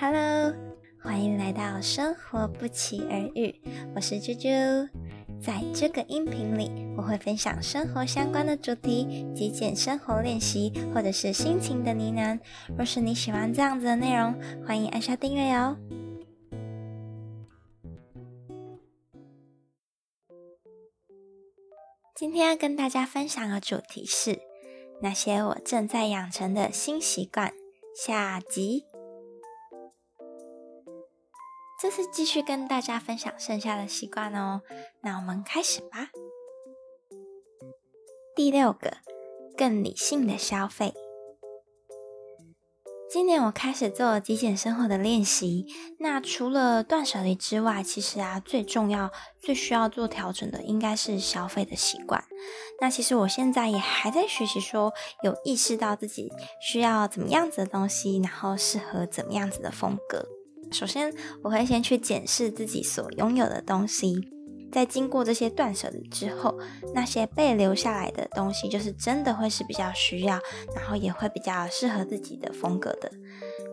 Hello，欢迎来到生活不期而遇，我是啾啾。在这个音频里，我会分享生活相关的主题、极简生活练习，或者是心情的呢喃。若是你喜欢这样子的内容，欢迎按下订阅哦。今天要跟大家分享的主题是那些我正在养成的新习惯。下集，这次继续跟大家分享剩下的习惯哦。那我们开始吧。第六个，更理性的消费。今年我开始做极简生活的练习。那除了断舍离之外，其实啊，最重要、最需要做调整的应该是消费的习惯。那其实我现在也还在学习，说有意识到自己需要怎么样子的东西，然后适合怎么样子的风格。首先，我会先去检视自己所拥有的东西。在经过这些断舍离之后，那些被留下来的东西，就是真的会是比较需要，然后也会比较适合自己的风格的。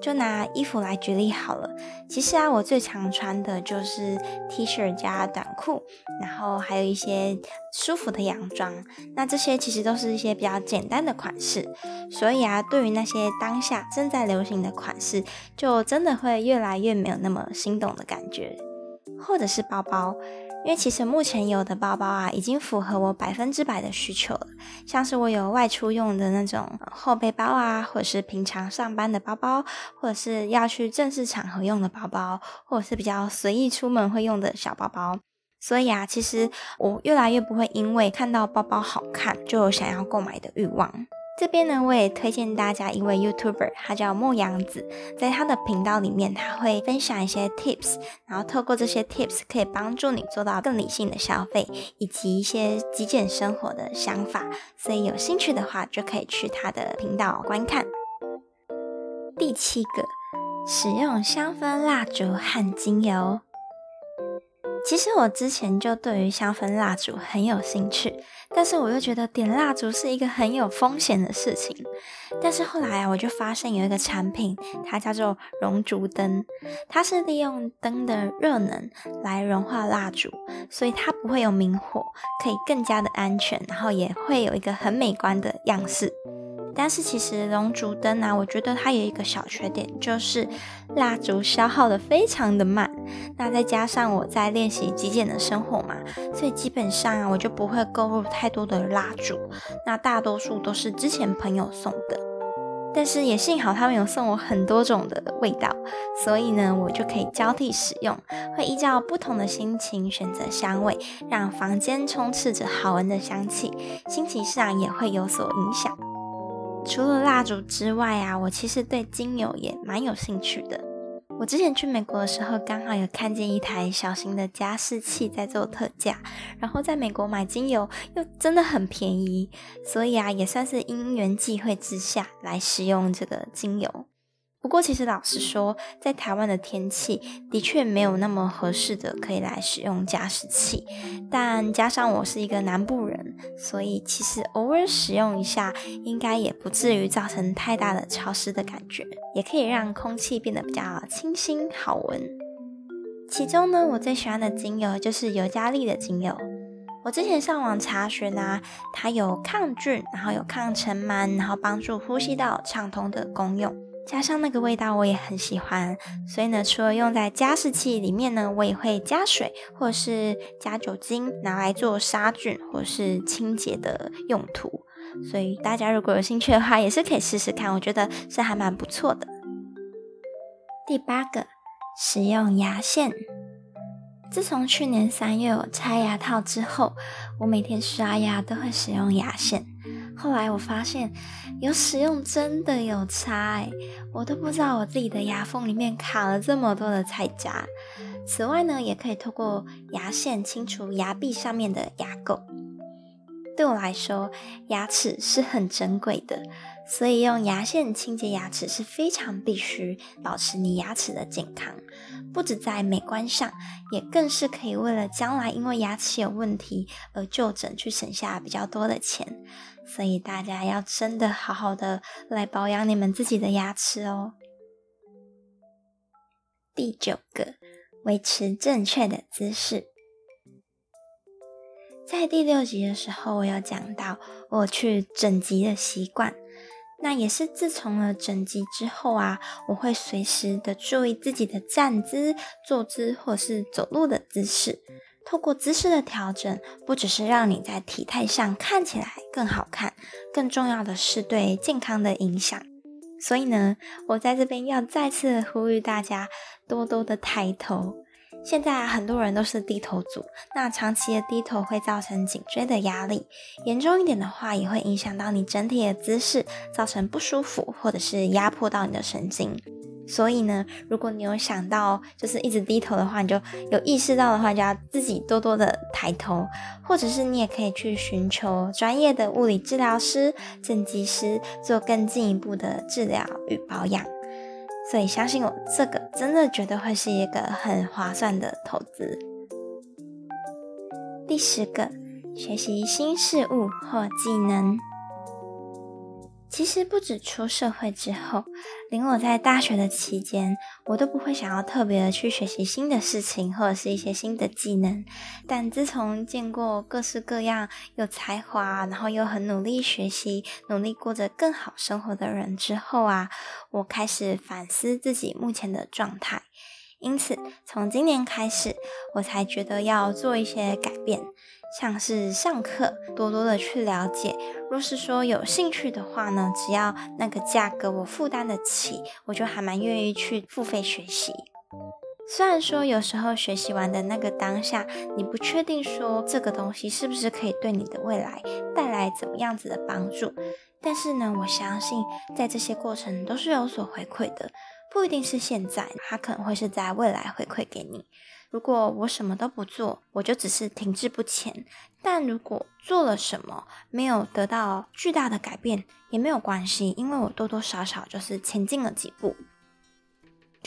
就拿衣服来举例好了，其实啊，我最常穿的就是 T 恤加短裤，然后还有一些舒服的洋装。那这些其实都是一些比较简单的款式，所以啊，对于那些当下正在流行的款式，就真的会越来越没有那么心动的感觉，或者是包包。因为其实目前有的包包啊，已经符合我百分之百的需求了。像是我有外出用的那种后背包啊，或者是平常上班的包包，或者是要去正式场合用的包包，或者是比较随意出门会用的小包包。所以啊，其实我越来越不会因为看到包包好看就有想要购买的欲望。这边呢，我也推荐大家一位 YouTuber，他叫莫阳子，在他的频道里面，他会分享一些 Tips，然后透过这些 Tips 可以帮助你做到更理性的消费，以及一些极简生活的想法。所以有兴趣的话，就可以去他的频道观看。第七个，使用香氛蜡烛和精油。其实我之前就对于香氛蜡烛很有兴趣，但是我又觉得点蜡烛是一个很有风险的事情。但是后来啊，我就发现有一个产品，它叫做熔烛灯，它是利用灯的热能来融化蜡烛，所以它不会有明火，可以更加的安全，然后也会有一个很美观的样式。但是其实熔烛灯啊，我觉得它有一个小缺点，就是蜡烛消耗的非常的慢。那再加上我在练习极简的生活嘛，所以基本上啊，我就不会购入太多的蜡烛。那大多数都是之前朋友送的，但是也幸好他们有送我很多种的味道，所以呢，我就可以交替使用，会依照不同的心情选择香味，让房间充斥着好闻的香气，心情上也会有所影响。除了蜡烛之外啊，我其实对精油也蛮有兴趣的。我之前去美国的时候，刚好有看见一台小型的加湿器在做特价，然后在美国买精油又真的很便宜，所以啊，也算是因缘际会之下来使用这个精油。不过，其实老实说，在台湾的天气的确没有那么合适的可以来使用加湿器。但加上我是一个南部人，所以其实偶尔使用一下，应该也不至于造成太大的潮湿的感觉，也可以让空气变得比较清新好闻。其中呢，我最喜欢的精油就是尤加利的精油。我之前上网查询啊，它有抗菌，然后有抗尘螨，然后帮助呼吸道畅通的功用。加上那个味道，我也很喜欢，所以呢，除了用在加湿器里面呢，我也会加水或者是加酒精，拿来做杀菌或是清洁的用途。所以大家如果有兴趣的话，也是可以试试看，我觉得是还蛮不错的。第八个，使用牙线。自从去年三月我拆牙套之后，我每天刷牙都会使用牙线。后来我发现，有使用真的有差哎，我都不知道我自己的牙缝里面卡了这么多的菜渣。此外呢，也可以透过牙线清除牙壁上面的牙垢。对我来说，牙齿是很珍贵的，所以用牙线清洁牙齿是非常必须，保持你牙齿的健康。不止在美观上，也更是可以为了将来因为牙齿有问题而就诊去省下比较多的钱。所以大家要真的好好的来保养你们自己的牙齿哦。第九个，维持正确的姿势。在第六集的时候，我有讲到我去整集的习惯。那也是自从了整集之后啊，我会随时的注意自己的站姿、坐姿或是走路的姿势。透过姿势的调整，不只是让你在体态上看起来更好看，更重要的是对健康的影响。所以呢，我在这边要再次呼吁大家，多多的抬头。现在，很多人都是低头族，那长期的低头会造成颈椎的压力，严重一点的话，也会影响到你整体的姿势，造成不舒服，或者是压迫到你的神经。所以呢，如果你有想到就是一直低头的话，你就有意识到的话，就要自己多多的抬头，或者是你也可以去寻求专业的物理治疗师、正畸师，做更进一步的治疗与保养。所以相信我，这个真的绝对会是一个很划算的投资。第十个，学习新事物或技能。其实不止出社会之后，连我在大学的期间，我都不会想要特别的去学习新的事情或者是一些新的技能。但自从见过各式各样有才华，然后又很努力学习、努力过着更好生活的人之后啊，我开始反思自己目前的状态。因此，从今年开始，我才觉得要做一些改变。像是上课，多多的去了解。若是说有兴趣的话呢，只要那个价格我负担得起，我就还蛮愿意去付费学习。虽然说有时候学习完的那个当下，你不确定说这个东西是不是可以对你的未来带来怎么样子的帮助，但是呢，我相信在这些过程都是有所回馈的，不一定是现在，它可能会是在未来回馈给你。如果我什么都不做，我就只是停滞不前；但如果做了什么，没有得到巨大的改变，也没有关系，因为我多多少少就是前进了几步。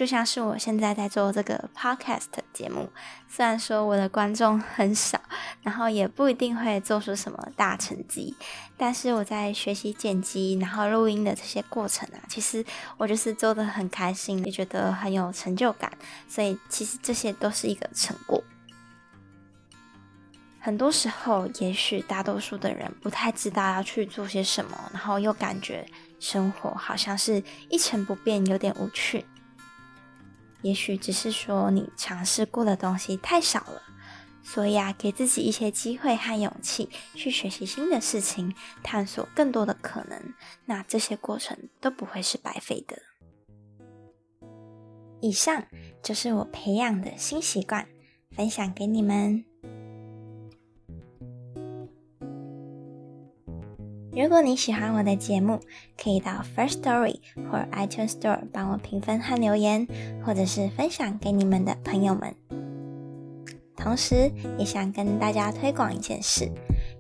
就像是我现在在做这个 podcast 节目，虽然说我的观众很少，然后也不一定会做出什么大成绩，但是我在学习剪辑，然后录音的这些过程啊，其实我就是做的很开心，也觉得很有成就感，所以其实这些都是一个成果。很多时候，也许大多数的人不太知道要去做些什么，然后又感觉生活好像是一成不变，有点无趣。也许只是说你尝试过的东西太少了，所以啊，给自己一些机会和勇气去学习新的事情，探索更多的可能，那这些过程都不会是白费的。以上就是我培养的新习惯，分享给你们。如果你喜欢我的节目，可以到 First Story 或 iTunes Store 帮我评分和留言，或者是分享给你们的朋友们。同时，也想跟大家推广一件事，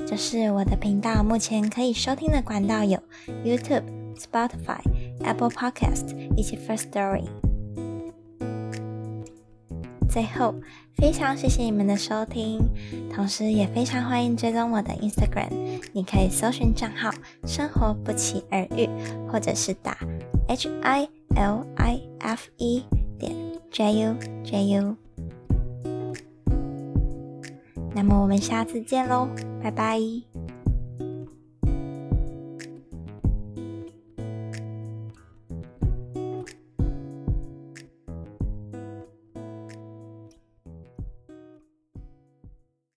就是我的频道目前可以收听的管道有 YouTube、Spotify、Apple Podcast 以及 First Story。最后，非常谢谢你们的收听，同时也非常欢迎追踪我的 Instagram，你可以搜寻账号“生活不期而遇”，或者是打 H I L I F E 点 J U J U。那么我们下次见喽，拜拜。